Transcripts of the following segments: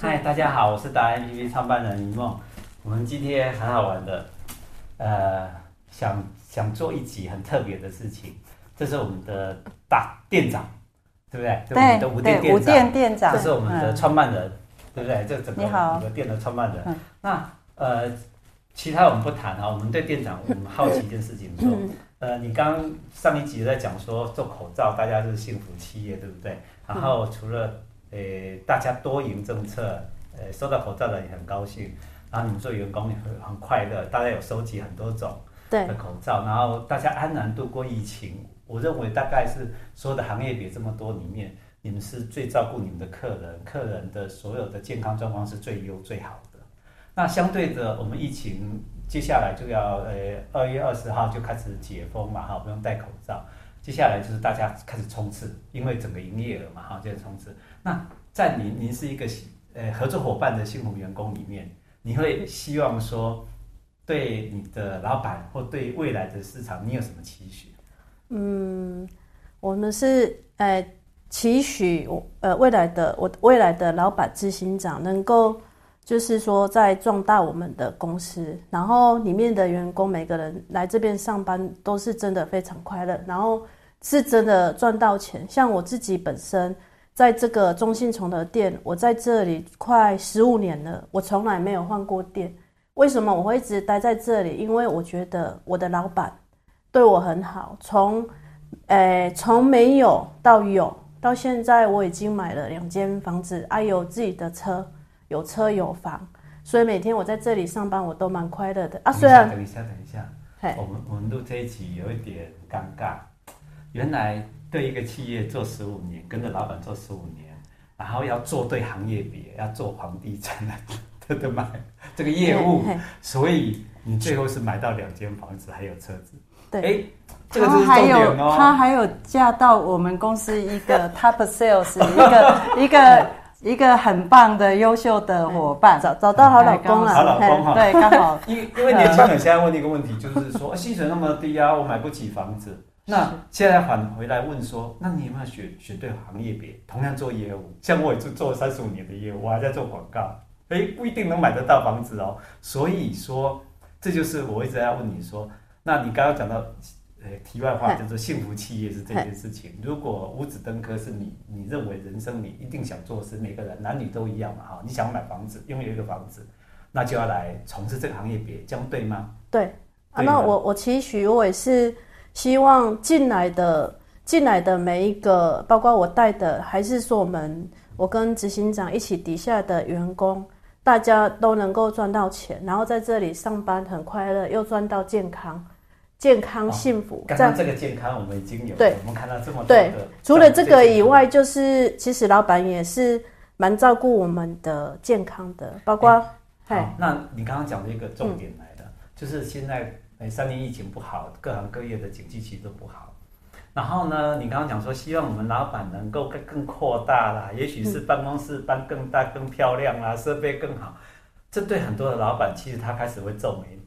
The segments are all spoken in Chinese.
嗨，大家好，我是达人 APP 创办人一梦。我们今天很好玩的，呃，想想做一集很特别的事情。这是我们的大店长，对不对？对，我们的五店店长。五店店长，这是我们的创办人，对不对？这整个，整个店的创办人。那呃，其他我们不谈啊。我们对店长，我们好奇一件事情，说，呃，你刚刚上一集在讲说做口罩，大家是幸福企业，对不对？然后除了呃，大家多赢政策，呃，收到口罩的也很高兴，然后你们做员工也很很快乐，大家有收集很多种的口罩，然后大家安然度过疫情。我认为大概是所有的行业别这么多里面，你们是最照顾你们的客人，客人的所有的健康状况是最优最好的。那相对的，我们疫情接下来就要呃二月二十号就开始解封嘛，哈，不用戴口罩。接下来就是大家开始冲刺，因为整个营业额嘛，哈，就冲刺。那在您您是一个呃合作伙伴的幸福员工里面，你会希望说对你的老板或对未来的市场，你有什么期许？嗯，我们是呃期许呃未来的我未来的老板执行长能够就是说在壮大我们的公司，然后里面的员工每个人来这边上班都是真的非常快乐，然后是真的赚到钱。像我自己本身在这个中信崇德店，我在这里快十五年了，我从来没有换过店。为什么我会一直待在这里？因为我觉得我的老板。对我很好，从，诶，从没有到有，到现在我已经买了两间房子，还有自己的车，有车有房，所以每天我在这里上班，我都蛮快乐的啊。虽然等一下，等一下，等一下，我们我们录这一集有一点尴尬，原来对一个企业做十五年，跟着老板做十五年，然后要做对行业别，要做房地产的的买 这个业务，所以你最后是买到两间房子，还有车子。对，哎，这个是重点哦。他还有，他还有嫁到我们公司一个 top sales，一个一个一个很棒的优秀的伙伴，找找到好老公了，好老公哈。对，刚好。因因为年轻人现在问一个问题，就是说 薪水那么低啊，我买不起房子。那现在返回来问说，那你有没有选选对行业别？同样做业务，像我也是做了三十五年的业务，我还在做广告，哎，不一定能买得到房子哦。所以说，这就是我一直在问你说。那你刚刚讲到，呃，题外话就是幸福企业是这件事情。如果五子登科是你你认为人生你一定想做的事，每个人男女都一样嘛哈，你想买房子，拥有一个房子，那就要来从事这个行业别，这样对吗？对，对啊，那我我期许我也是希望进来的进来的每一个，包括我带的，还是说我们我跟执行长一起底下的员工，大家都能够赚到钱，然后在这里上班很快乐，又赚到健康。健康幸福，刚刚这个健康我们已经有，对，我们看到这么多对。除了这个以外，就是其实老板也是蛮照顾我们的健康的，包括。好，那你刚刚讲的一个重点来了，就是现在哎三年疫情不好，各行各业的经济其实都不好。然后呢，你刚刚讲说希望我们老板能够更更扩大啦，也许是办公室搬更大更漂亮啦，设备更好。这对很多的老板其实他开始会皱眉。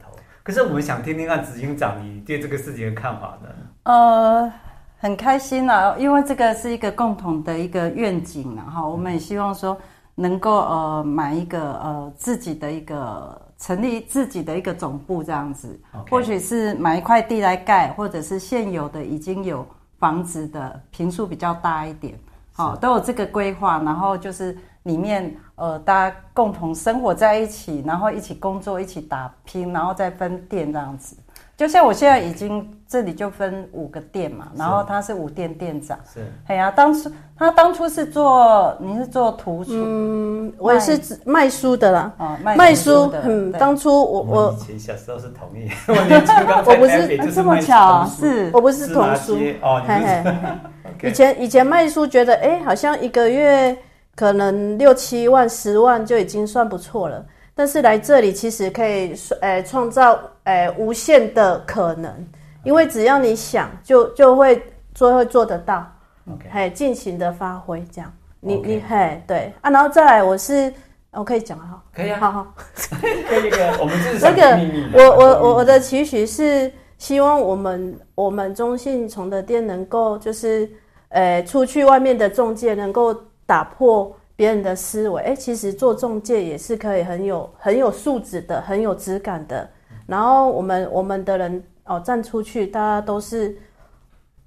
可是我们想听听看执行长你对这个事情的看法呢？呃，很开心啊，因为这个是一个共同的一个愿景啊，哈，我们也希望说能够呃买一个呃自己的一个成立自己的一个总部这样子.或许是买一块地来盖，或者是现有的已经有房子的平数比较大一点，好，都有这个规划，然后就是。里面呃，大家共同生活在一起，然后一起工作，一起打拼，然后再分店这样子。就像我现在已经这里就分五个店嘛，然后他是五店店长。是。哎呀，当初他当初是做，你是做图书？嗯，我也是卖书的啦。啊，卖书的。嗯，当初我我以前小时候是同意，我年轻刚我不是这么巧，是我不是童书哦。嘿嘿，以前以前卖书觉得哎，好像一个月。可能六七万、十万就已经算不错了，但是来这里其实可以诶创造诶无限的可能，因为只要你想，就就会就会做得到，OK，嘿，尽情的发挥这样，你.你嘿对。啊，然后再来我是我可以讲哈，可以啊，好好，可以个我们这是 那个我我我我的期许是希望我们我们中信崇的店能够就是诶出去外面的中介能够。打破别别人的思维，哎，其实做中介也是可以很有很有素质的，很有质感的。然后我们我们的人哦站出去，大家都是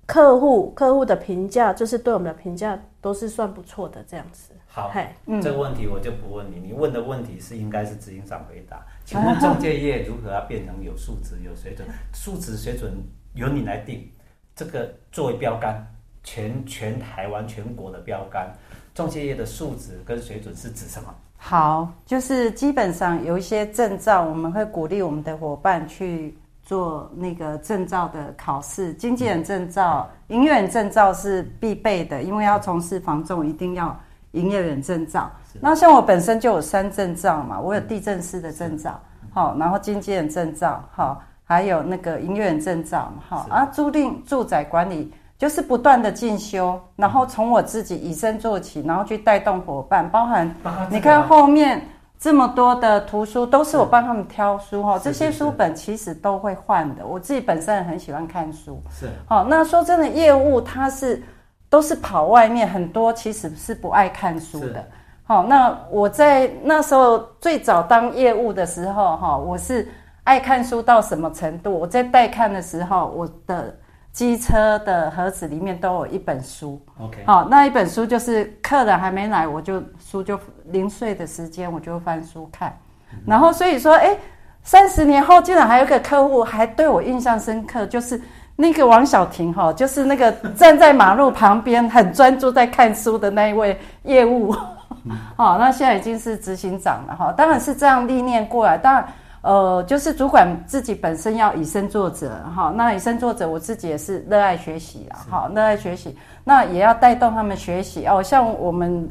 客户，客户的评价就是对我们的评价都是算不错的这样子。好，嗯、这个问题我就不问你，你问的问题是应该是执行长回答。请问中介业如何要变成有素质、有水准？素质水准由你来定，这个作为标杆，全全台湾全国的标杆。中介业的素质跟水准是指什么？好，就是基本上有一些证照，我们会鼓励我们的伙伴去做那个证照的考试。经纪人证照、营业员证照是必备的，因为要从事房仲，一定要营业员证照。那像我本身就有三证照嘛，我有地震师的证照，好，然后经纪人证照，好，还有那个营业员证照，好啊，租赁住宅管理。就是不断的进修，然后从我自己以身作起，然后去带动伙伴，包含你看后面这么多的图书，都是我帮他们挑书哈。这些书本其实都会换的，我自己本身很喜欢看书。是，好，那说真的，业务它是都是跑外面，很多其实是不爱看书的。好，那我在那时候最早当业务的时候，哈，我是爱看书到什么程度？我在带看的时候，我的。机车的盒子里面都有一本书，OK，好，那一本书就是客人还没来，我就书就零碎的时间，我就翻书看，嗯、然后所以说，哎，三十年后竟然还有一个客户还对我印象深刻，就是那个王小婷哈，就是那个站在马路旁边很专注在看书的那一位业务，嗯、好，那现在已经是执行长了哈，当然是这样历练过来，当然。呃，就是主管自己本身要以身作则，哈，那以身作则，我自己也是热爱学习啊，好，热爱学习，那也要带动他们学习哦。像我们，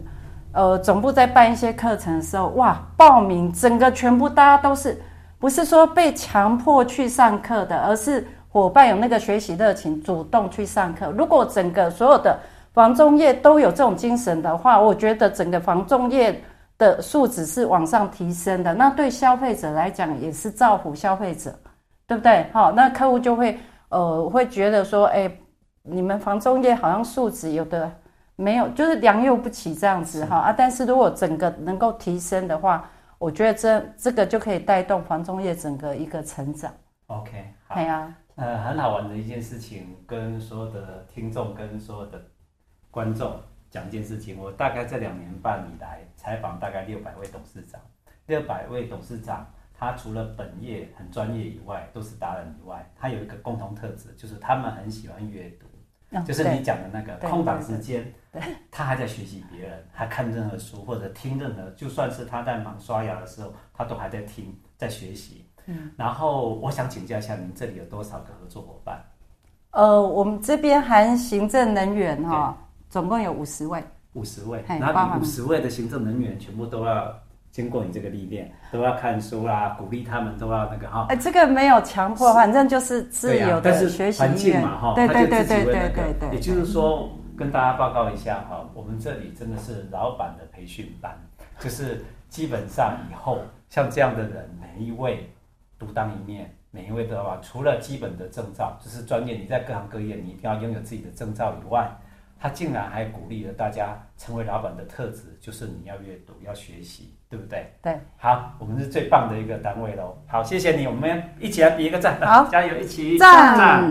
呃，总部在办一些课程的时候，哇，报名整个全部大家都是，不是说被强迫去上课的，而是伙伴有那个学习热情，主动去上课。如果整个所有的房仲业都有这种精神的话，我觉得整个房仲业。的素质是往上提升的，那对消费者来讲也是造福消费者，对不对？好，那客户就会呃会觉得说，哎、欸，你们房中业好像素质有的没有，就是良莠不齐这样子哈啊。但是如果整个能够提升的话，我觉得这这个就可以带动房中业整个一个成长。OK，好，对啊，呃，很好玩的一件事情，跟所有的听众跟所有的观众。讲一件事情，我大概这两年半以来采访大概六百位董事长，六百位董事长，他除了本业很专业以外，都是达人以外，他有一个共同特质，就是他们很喜欢阅读，哦、就是你讲的那个空档时间，他还在学习别人，还看任何书或者听任何，就算是他在忙刷牙的时候，他都还在听，在学习。嗯，然后我想请教一下，您这里有多少个合作伙伴？呃，我们这边含行政人员哈。总共有五十位，五十位，然后五十位的行政人员全部都要经过你这个历练，都要看书啦，鼓励他们都要那个哈。哎，这个没有强迫，反正就是自由的学习环境嘛哈。对对对对对对。也就是说，跟大家报告一下哈，我们这里真的是老板的培训班，就是基本上以后像这样的人，每一位独当一面，每一位都要除了基本的证照，就是专业，你在各行各业你一定要拥有自己的证照以外。他竟然还鼓励了大家成为老板的特质，就是你要阅读，要学习，对不对？对。好，我们是最棒的一个单位喽。好，谢谢你，我们一起来比一个赞。好，加油，一起赞。